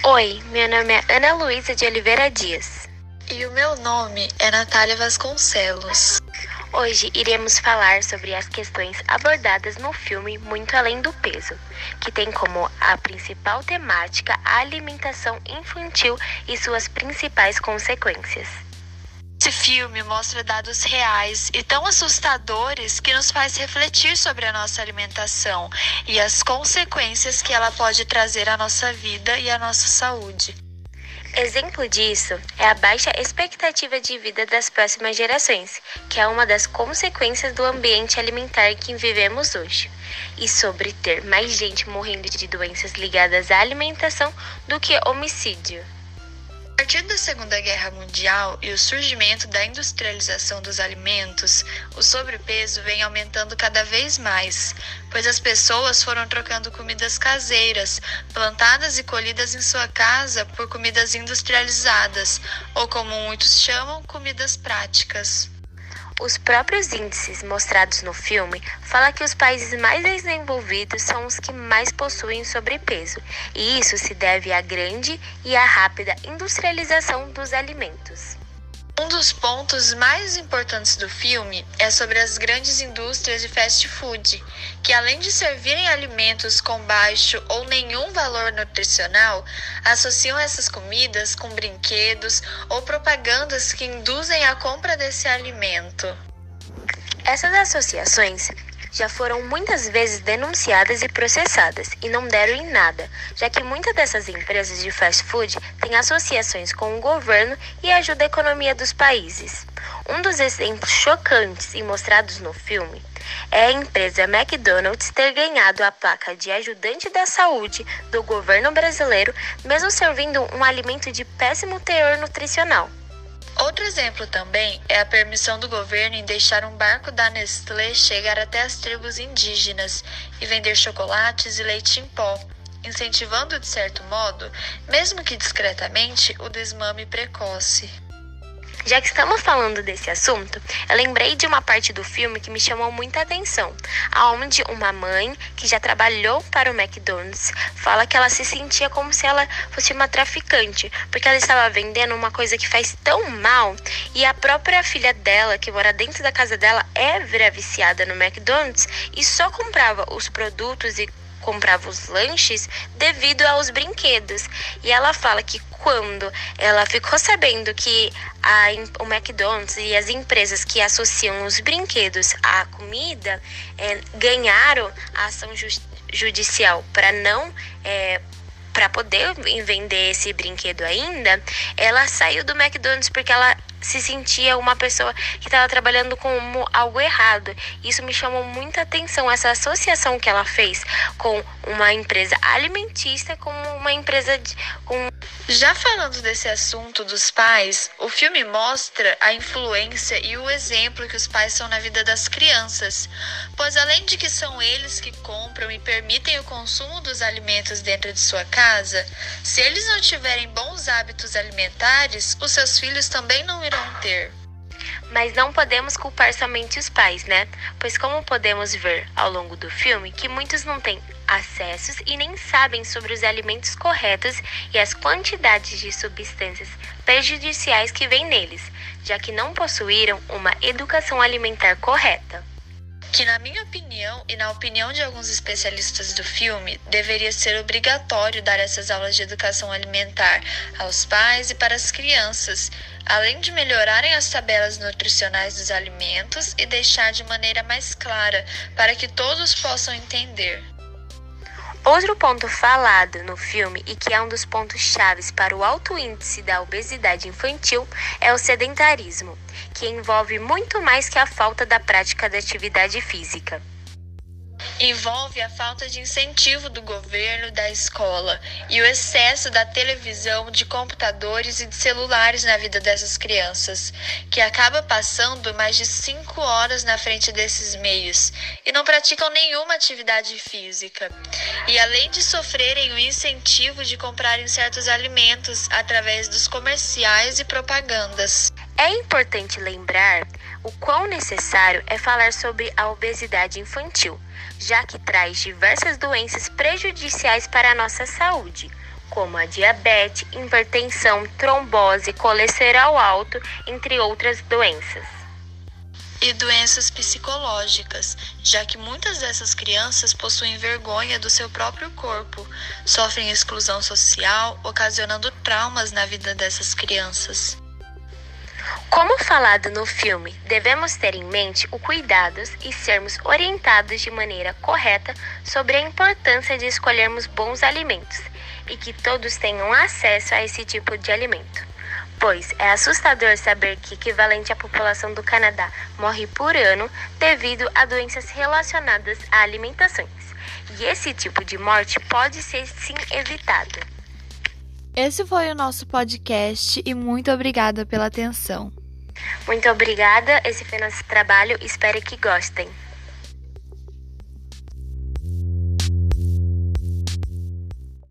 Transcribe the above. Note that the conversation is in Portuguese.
Oi, meu nome é Ana Luísa de Oliveira Dias. E o meu nome é Natália Vasconcelos. Hoje iremos falar sobre as questões abordadas no filme Muito Além do Peso, que tem como a principal temática a alimentação infantil e suas principais consequências. Esse filme mostra dados reais e tão assustadores que nos faz refletir sobre a nossa alimentação e as consequências que ela pode trazer à nossa vida e à nossa saúde. Exemplo disso é a baixa expectativa de vida das próximas gerações, que é uma das consequências do ambiente alimentar que vivemos hoje, e sobre ter mais gente morrendo de doenças ligadas à alimentação do que homicídio. A partir da Segunda Guerra Mundial e o surgimento da industrialização dos alimentos, o sobrepeso vem aumentando cada vez mais, pois as pessoas foram trocando comidas caseiras, plantadas e colhidas em sua casa, por comidas industrializadas, ou como muitos chamam, comidas práticas. Os próprios índices mostrados no filme falam que os países mais desenvolvidos são os que mais possuem sobrepeso, e isso se deve à grande e à rápida industrialização dos alimentos. Um dos pontos mais importantes do filme é sobre as grandes indústrias de fast food, que além de servirem alimentos com baixo ou nenhum valor nutricional, associam essas comidas com brinquedos ou propagandas que induzem a compra desse alimento. Essas associações já foram muitas vezes denunciadas e processadas e não deram em nada, já que muitas dessas empresas de fast food têm associações com o governo e ajudam a economia dos países. Um dos exemplos chocantes e mostrados no filme é a empresa McDonald's ter ganhado a placa de ajudante da saúde do governo brasileiro, mesmo servindo um alimento de péssimo teor nutricional. Outro exemplo também é a permissão do governo em deixar um barco da Nestlé chegar até as tribos indígenas e vender chocolates e leite em pó, incentivando de certo modo, mesmo que discretamente, o desmame precoce. Já que estamos falando desse assunto, eu lembrei de uma parte do filme que me chamou muita atenção, aonde uma mãe que já trabalhou para o McDonald's fala que ela se sentia como se ela fosse uma traficante, porque ela estava vendendo uma coisa que faz tão mal e a própria filha dela, que mora dentro da casa dela, é viciada no McDonald's e só comprava os produtos e comprava os lanches devido aos brinquedos. E ela fala que quando ela ficou sabendo que a, o McDonald's e as empresas que associam os brinquedos à comida é, ganharam a ação ju judicial para não é, para poder vender esse brinquedo ainda, ela saiu do McDonald's porque ela se sentia uma pessoa que estava trabalhando com algo errado. Isso me chamou muita atenção, essa associação que ela fez com uma empresa alimentícia com uma empresa de, com já falando desse assunto dos pais, o filme mostra a influência e o exemplo que os pais são na vida das crianças, pois além de que são eles que compram e permitem o consumo dos alimentos dentro de sua casa, se eles não tiverem bons hábitos alimentares, os seus filhos também não irão ter. Mas não podemos culpar somente os pais, né? Pois, como podemos ver ao longo do filme, que muitos não têm acessos e nem sabem sobre os alimentos corretos e as quantidades de substâncias prejudiciais que vêm neles, já que não possuíram uma educação alimentar correta que, na minha opinião e na opinião de alguns especialistas do filme, deveria ser obrigatório dar essas aulas de educação alimentar aos pais e para as crianças, além de melhorarem as tabelas nutricionais dos alimentos e deixar de maneira mais clara para que todos possam entender. Outro ponto falado no filme e que é um dos pontos chaves para o alto índice da obesidade infantil é o sedentarismo, que envolve muito mais que a falta da prática da atividade física envolve a falta de incentivo do governo da escola e o excesso da televisão, de computadores e de celulares na vida dessas crianças, que acaba passando mais de cinco horas na frente desses meios e não praticam nenhuma atividade física. E além de sofrerem o incentivo de comprarem certos alimentos através dos comerciais e propagandas. É importante lembrar o quão necessário é falar sobre a obesidade infantil já que traz diversas doenças prejudiciais para a nossa saúde, como a diabetes, hipertensão, trombose, colesterol alto, entre outras doenças. E doenças psicológicas, já que muitas dessas crianças possuem vergonha do seu próprio corpo, sofrem exclusão social, ocasionando traumas na vida dessas crianças. Como falado no filme, devemos ter em mente o cuidados e sermos orientados de maneira correta sobre a importância de escolhermos bons alimentos e que todos tenham acesso a esse tipo de alimento. Pois é assustador saber que equivalente à população do Canadá morre por ano devido a doenças relacionadas a alimentações. E esse tipo de morte pode ser sim evitado. Esse foi o nosso podcast e muito obrigada pela atenção. Muito obrigada, esse foi nosso trabalho, espero que gostem.